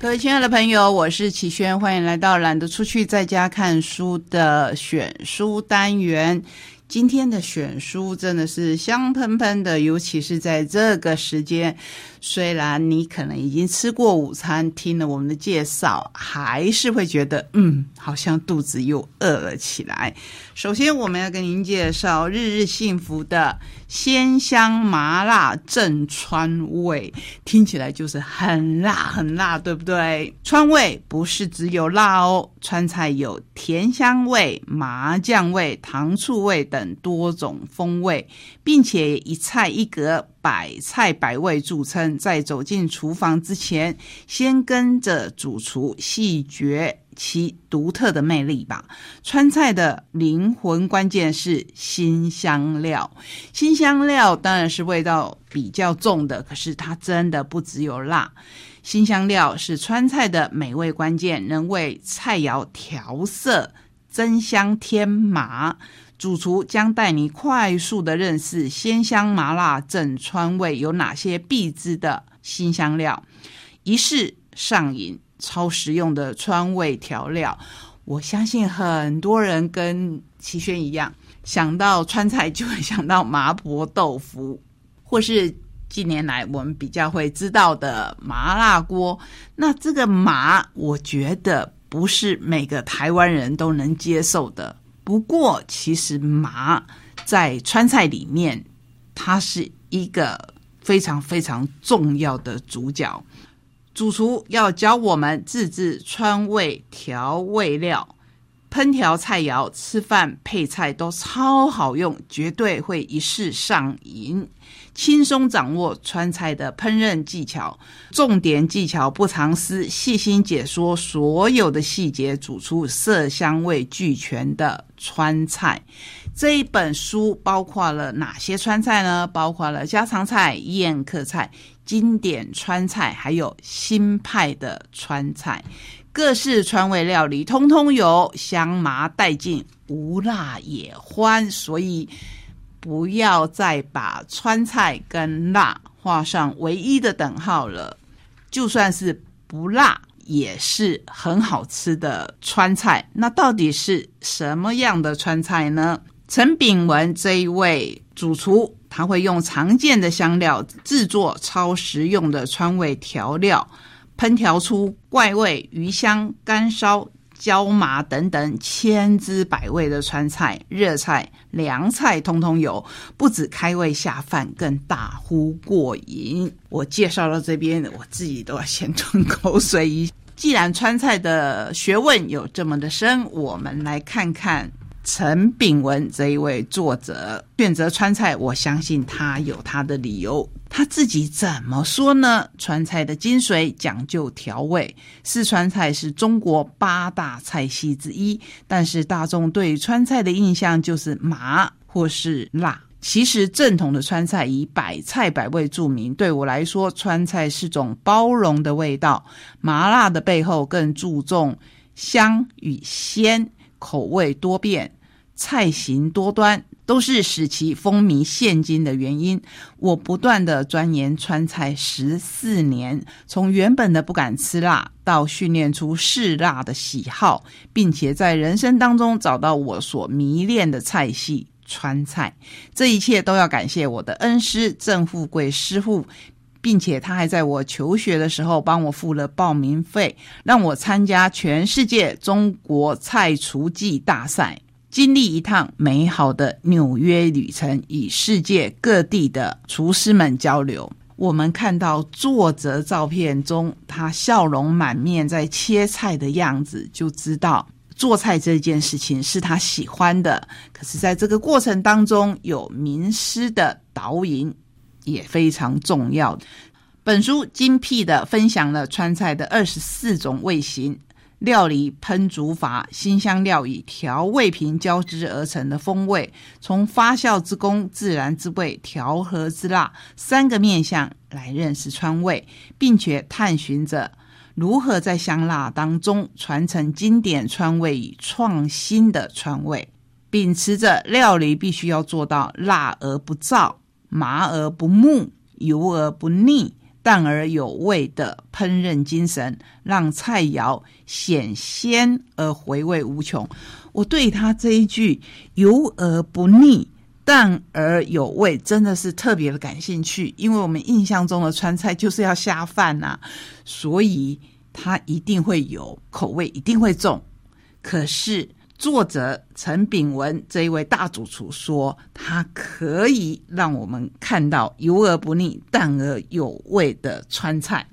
各位亲爱的朋友，我是齐轩，欢迎来到懒得出去在家看书的选书单元。今天的选书真的是香喷喷的，尤其是在这个时间。虽然你可能已经吃过午餐，听了我们的介绍，还是会觉得，嗯，好像肚子又饿了起来。首先，我们要跟您介绍日日幸福的鲜香麻辣正川味，听起来就是很辣很辣，对不对？川味不是只有辣哦，川菜有甜香味、麻酱味、糖醋味等多种风味，并且一菜一格。百菜百味著称，在走进厨房之前，先跟着主厨细嚼其独特的魅力吧。川菜的灵魂关键是新香料，新香料当然是味道比较重的，可是它真的不只有辣。新香料是川菜的美味关键，能为菜肴调色、增香添麻。主厨将带你快速的认识鲜香麻辣正川味有哪些必知的新香料，一试上瘾，超实用的川味调料。我相信很多人跟齐轩一样，想到川菜就会想到麻婆豆腐，或是近年来我们比较会知道的麻辣锅。那这个麻，我觉得不是每个台湾人都能接受的。不过，其实麻在川菜里面，它是一个非常非常重要的主角。主厨要教我们自制川味调味料，烹调菜肴、吃饭配菜都超好用，绝对会一试上瘾。轻松掌握川菜的烹饪技巧，重点技巧不藏私，细心解说所有的细节，煮出色香味俱全的川菜。这一本书包括了哪些川菜呢？包括了家常菜、宴客菜、经典川菜，还有新派的川菜，各式川味料理通通有，香麻带劲，无辣也欢，所以。不要再把川菜跟辣画上唯一的等号了。就算是不辣，也是很好吃的川菜。那到底是什么样的川菜呢？陈炳文这一位主厨，他会用常见的香料制作超实用的川味调料，烹调出怪味鱼香干烧。椒麻等等千滋百味的川菜、热菜、凉菜，通通有，不止开胃下饭，更大呼过瘾。我介绍到这边，我自己都要先吞口水。一既然川菜的学问有这么的深，我们来看看。陈炳文这一位作者选择川菜，我相信他有他的理由。他自己怎么说呢？川菜的精髓讲究调味，四川菜是中国八大菜系之一，但是大众对川菜的印象就是麻或是辣。其实正统的川菜以百菜百味著名。对我来说，川菜是种包容的味道，麻辣的背后更注重香与鲜。口味多变，菜型多端，都是使其风靡现今的原因。我不断的钻研川菜十四年，从原本的不敢吃辣，到训练出嗜辣的喜好，并且在人生当中找到我所迷恋的菜系川菜。这一切都要感谢我的恩师郑富贵师傅。并且他还在我求学的时候帮我付了报名费，让我参加全世界中国菜厨技大赛，经历一趟美好的纽约旅程，与世界各地的厨师们交流。我们看到作者照片中他笑容满面在切菜的样子，就知道做菜这件事情是他喜欢的。可是，在这个过程当中，有名师的导引。也非常重要。本书精辟的分享了川菜的二十四种味型、料理烹煮法、新香料与调味品交织而成的风味，从发酵之功、自然之味、调和之辣三个面向来认识川味，并且探寻着如何在香辣当中传承经典川味与创新的川味，秉持着料理必须要做到辣而不燥。麻而不木，油而不腻，淡而有味的烹饪精神，让菜肴显鲜而回味无穷。我对他这一句“油而不腻，淡而有味”真的是特别的感兴趣，因为我们印象中的川菜就是要下饭呐，所以它一定会有口味，一定会重。可是。作者陈炳文这一位大主厨说，他可以让我们看到油而不腻、淡而有味的川菜。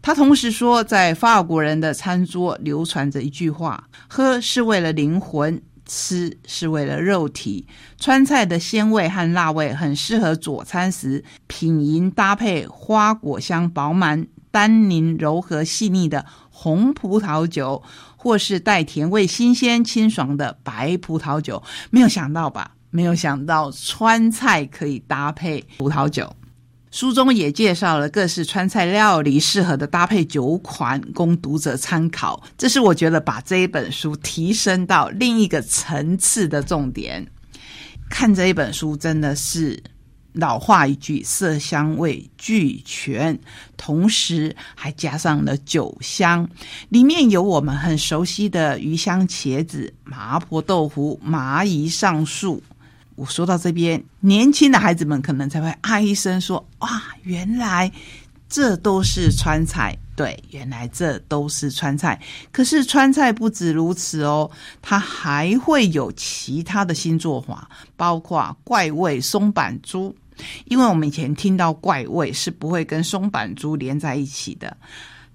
他同时说，在法国人的餐桌流传着一句话：喝是为了灵魂，吃是为了肉体。川菜的鲜味和辣味很适合佐餐时品饮，搭配花果香饱满、单宁柔和细腻的红葡萄酒。或是带甜味、新鲜清爽的白葡萄酒，没有想到吧？没有想到川菜可以搭配葡萄酒。书中也介绍了各式川菜料理适合的搭配酒款，供读者参考。这是我觉得把这一本书提升到另一个层次的重点。看这一本书真的是。老话一句，色香味俱全，同时还加上了酒香。里面有我们很熟悉的鱼香茄子、麻婆豆腐、麻姨上树。我说到这边，年轻的孩子们可能才会啊一声说：“哇，原来这都是川菜。”对，原来这都是川菜。可是川菜不止如此哦，它还会有其他的新做法，包括怪味松板猪。因为我们以前听到怪味是不会跟松板猪连在一起的，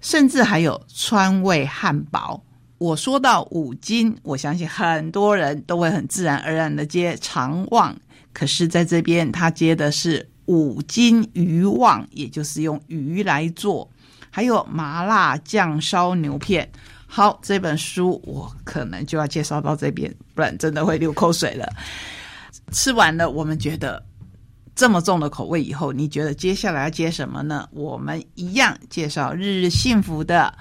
甚至还有川味汉堡。我说到五金，我相信很多人都会很自然而然的接长旺，可是在这边他接的是五金鱼旺，也就是用鱼来做，还有麻辣酱烧牛片。好，这本书我可能就要介绍到这边，不然真的会流口水了。吃完了，我们觉得。这么重的口味以后，你觉得接下来要接什么呢？我们一样介绍日日幸福的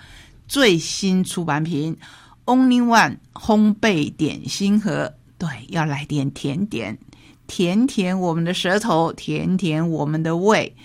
最新出版品 Only One 烘焙点心盒。对，要来点甜点，甜甜我们的舌头，甜甜我们的胃。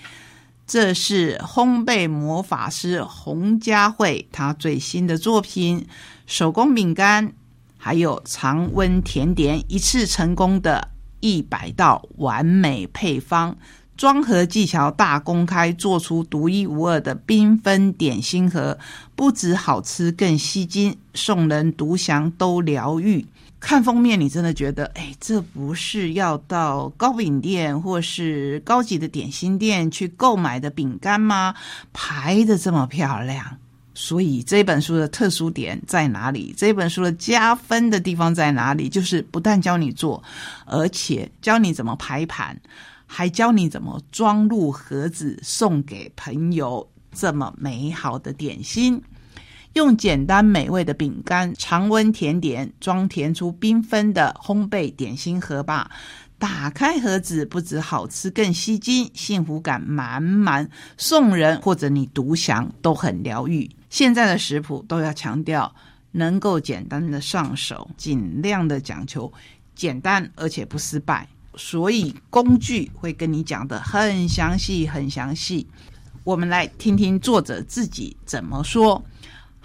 这是烘焙魔法师洪佳慧她最新的作品，手工饼干还有常温甜点，一次成功的。一百道完美配方，装盒技巧大公开，做出独一无二的缤纷点心盒，不止好吃，更吸睛，送人独享都疗愈。看封面，你真的觉得，哎，这不是要到糕饼店或是高级的点心店去购买的饼干吗？排的这么漂亮。所以这本书的特殊点在哪里？这本书的加分的地方在哪里？就是不但教你做，而且教你怎么排盘，还教你怎么装入盒子送给朋友。这么美好的点心，用简单美味的饼干、常温甜点装填出缤纷的烘焙点心盒吧。打开盒子，不止好吃，更吸睛，幸福感满满。送人或者你独享都很疗愈。现在的食谱都要强调能够简单的上手，尽量的讲求简单而且不失败。所以工具会跟你讲的很详细，很详细。我们来听听作者自己怎么说。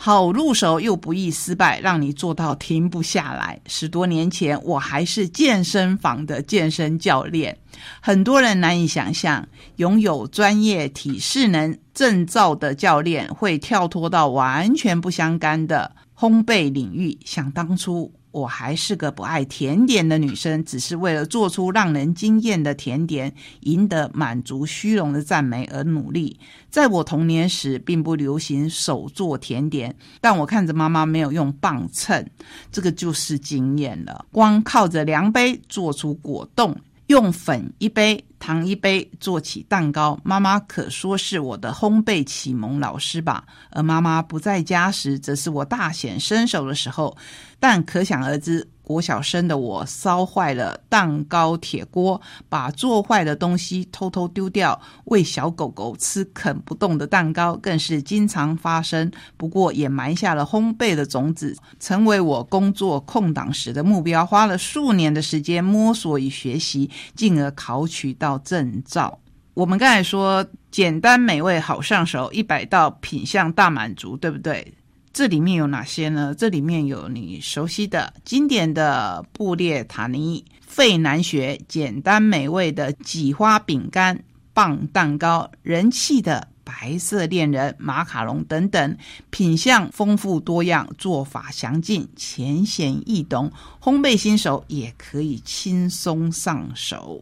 好入手又不易失败，让你做到停不下来。十多年前，我还是健身房的健身教练。很多人难以想象，拥有专业体适能证照的教练会跳脱到完全不相干的烘焙领域。想当初。我还是个不爱甜点的女生，只是为了做出让人惊艳的甜点，赢得满足虚荣的赞美而努力。在我童年时，并不流行手做甜点，但我看着妈妈没有用磅秤，这个就是经验了。光靠着量杯做出果冻，用粉一杯。糖一杯，做起蛋糕，妈妈可说是我的烘焙启蒙老师吧。而妈妈不在家时，则是我大显身手的时候。但可想而知。国小生的我烧坏了蛋糕铁锅，把做坏的东西偷偷丢掉，喂小狗狗吃啃不动的蛋糕，更是经常发生。不过也埋下了烘焙的种子，成为我工作空档时的目标。花了数年的时间摸索与学习，进而考取到证照。我们刚才说简单美味好上手，一百道品相大满足，对不对？这里面有哪些呢？这里面有你熟悉的经典的布列塔尼、费南学简单美味的挤花饼干、棒蛋糕，人气的白色恋人马卡龙等等，品相丰富多样，做法详尽，浅显易懂，烘焙新手也可以轻松上手。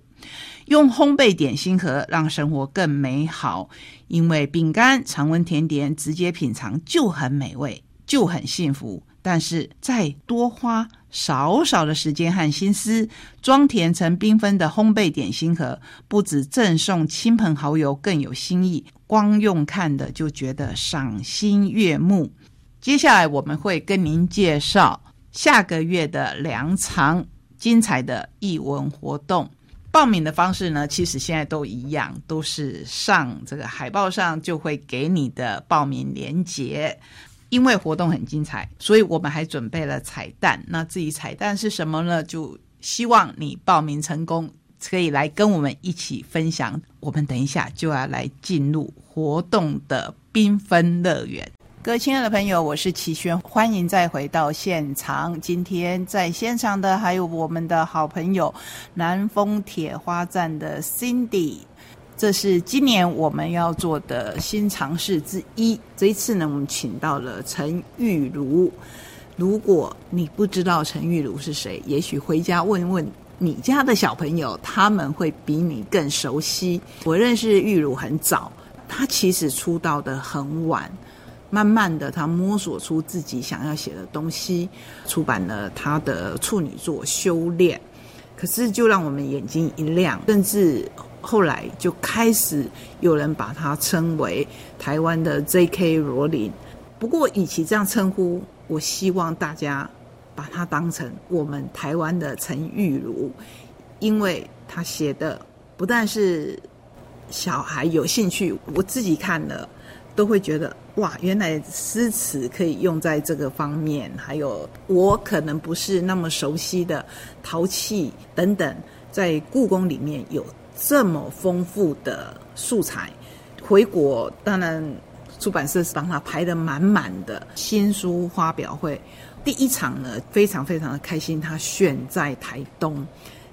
用烘焙点心盒让生活更美好，因为饼干、常温甜点直接品尝就很美味，就很幸福。但是再多花少少的时间和心思，装填成缤纷的烘焙点心盒，不止赠送亲朋好友，更有新意。光用看的就觉得赏心悦目。接下来我们会跟您介绍下个月的两场精彩的艺文活动。报名的方式呢，其实现在都一样，都是上这个海报上就会给你的报名链接。因为活动很精彩，所以我们还准备了彩蛋。那至于彩蛋是什么呢？就希望你报名成功，可以来跟我们一起分享。我们等一下就要来进入活动的缤纷乐园。各位亲爱的朋友，我是齐轩，欢迎再回到现场。今天在现场的还有我们的好朋友南丰铁花站的 Cindy，这是今年我们要做的新尝试之一。这一次呢，我们请到了陈玉茹。如果你不知道陈玉茹是谁，也许回家问问你家的小朋友，他们会比你更熟悉。我认识玉茹很早，她其实出道的很晚。慢慢的，他摸索出自己想要写的东西，出版了他的处女作《修炼》。可是，就让我们眼睛一亮，甚至后来就开始有人把他称为台湾的 J.K. 罗琳。不过，与其这样称呼，我希望大家把他当成我们台湾的陈玉如，因为他写的不但是小孩有兴趣，我自己看了。都会觉得哇，原来诗词可以用在这个方面。还有我可能不是那么熟悉的陶器等等，在故宫里面有这么丰富的素材。回国当然出版社是帮他排的满满的新书发表会。第一场呢，非常非常的开心，他选在台东，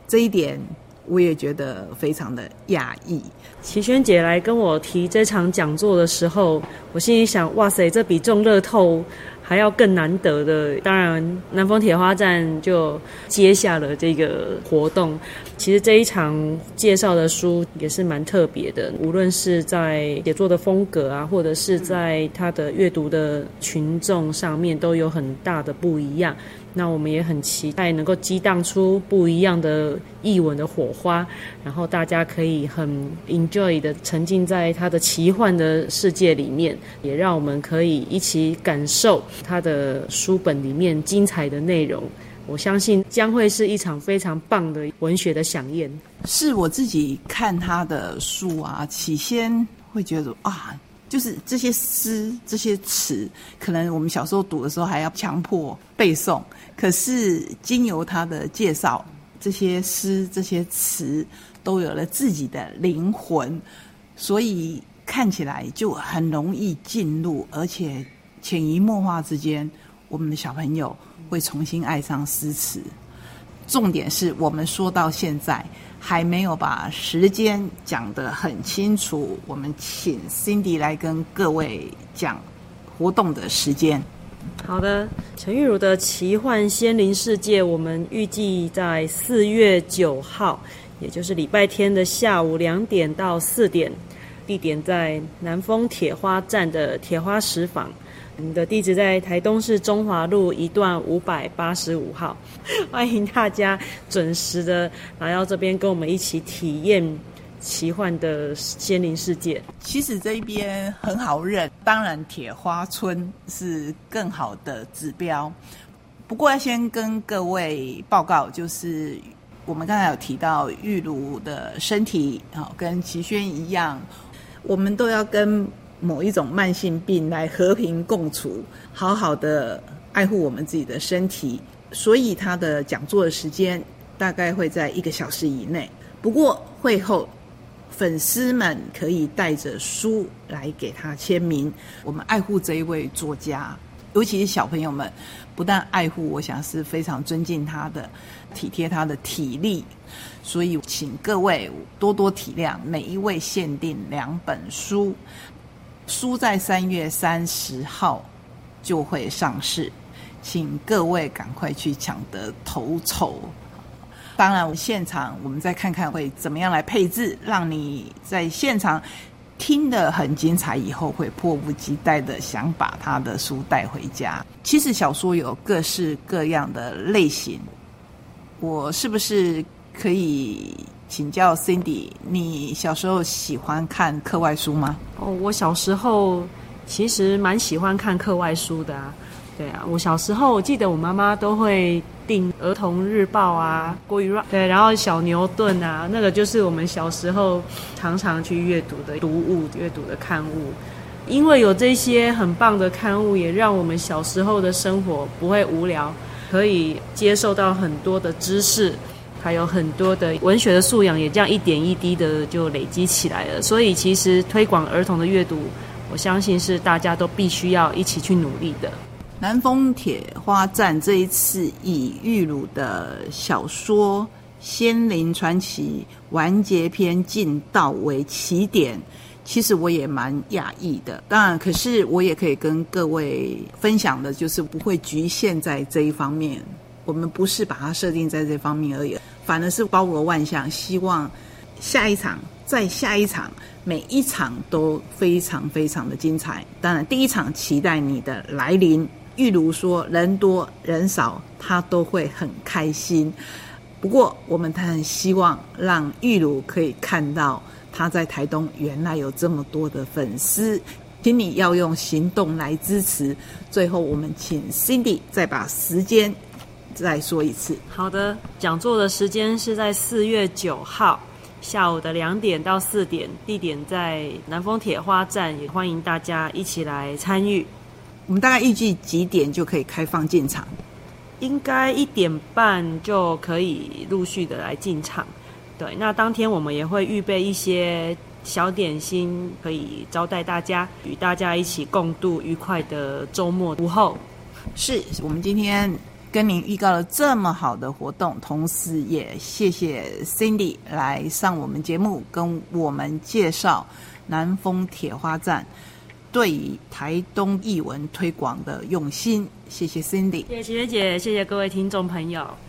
这一点。我也觉得非常的讶异。齐轩姐来跟我提这场讲座的时候，我心里想：哇塞，这比中乐透还要更难得的。当然，南方铁花站就接下了这个活动。其实这一场介绍的书也是蛮特别的，无论是在写作的风格啊，或者是在他的阅读的群众上面，都有很大的不一样。那我们也很期待能够激荡出不一样的译文的火花，然后大家可以很 enjoy 的沉浸在它的奇幻的世界里面，也让我们可以一起感受它的书本里面精彩的内容。我相信将会是一场非常棒的文学的飨宴。是我自己看他的书啊，起先会觉得啊。就是这些诗、这些词，可能我们小时候读的时候还要强迫背诵。可是经由他的介绍，这些诗、这些词都有了自己的灵魂，所以看起来就很容易进入，而且潜移默化之间，我们的小朋友会重新爱上诗词。重点是我们说到现在。还没有把时间讲得很清楚，我们请 Cindy 来跟各位讲活动的时间。好的，陈玉茹的奇幻仙灵世界，我们预计在四月九号，也就是礼拜天的下午两点到四点，地点在南丰铁花站的铁花石坊。你的地址在台东市中华路一段五百八十五号，欢迎大家准时的来到这边，跟我们一起体验奇幻的仙灵世界。其实这一边很好认，当然铁花村是更好的指标。不过要先跟各位报告，就是我们刚才有提到玉茹的身体，好跟齐轩一样，我们都要跟。某一种慢性病来和平共处，好好的爱护我们自己的身体。所以他的讲座的时间大概会在一个小时以内。不过会后粉丝们可以带着书来给他签名。我们爱护这一位作家，尤其是小朋友们，不但爱护，我想是非常尊敬他的，体贴他的体力。所以，请各位多多体谅，每一位限定两本书，书在三月三十号就会上市，请各位赶快去抢得头筹。当然，现场我们再看看会怎么样来配置，让你在现场听得很精彩，以后会迫不及待的想把他的书带回家。其实小说有各式各样的类型，我是不是？可以请教 Cindy，你小时候喜欢看课外书吗？哦，我小时候其实蛮喜欢看课外书的啊。对啊，我小时候我记得我妈妈都会订《儿童日报》啊，《国语对，然后《小牛顿》啊，那个就是我们小时候常常去阅读的读物、阅读的刊物。因为有这些很棒的刊物，也让我们小时候的生活不会无聊，可以接受到很多的知识。还有很多的文学的素养，也这样一点一滴的就累积起来了。所以，其实推广儿童的阅读，我相信是大家都必须要一起去努力的。南风铁花站这一次以玉鲁的小说《仙灵传奇》完结篇进道为起点，其实我也蛮讶异的。当然，可是我也可以跟各位分享的，就是不会局限在这一方面。我们不是把它设定在这方面而已，反而是包罗万象，希望下一场、再下一场，每一场都非常非常的精彩。当然，第一场期待你的来临，玉如说人多人少，他都会很开心。不过，我们很希望让玉如可以看到他在台东原来有这么多的粉丝，请你要用行动来支持。最后，我们请 Cindy 再把时间。再说一次，好的，讲座的时间是在四月九号下午的两点到四点，地点在南丰铁花站，也欢迎大家一起来参与。我们大概预计几点就可以开放进场？应该一点半就可以陆续的来进场。对，那当天我们也会预备一些小点心，可以招待大家，与大家一起共度愉快的周末午后。是我们今天。跟您预告了这么好的活动，同时也谢谢 Cindy 来上我们节目，跟我们介绍南丰铁花站对于台东艺文推广的用心。谢谢 Cindy，谢谢姐，谢谢各位听众朋友。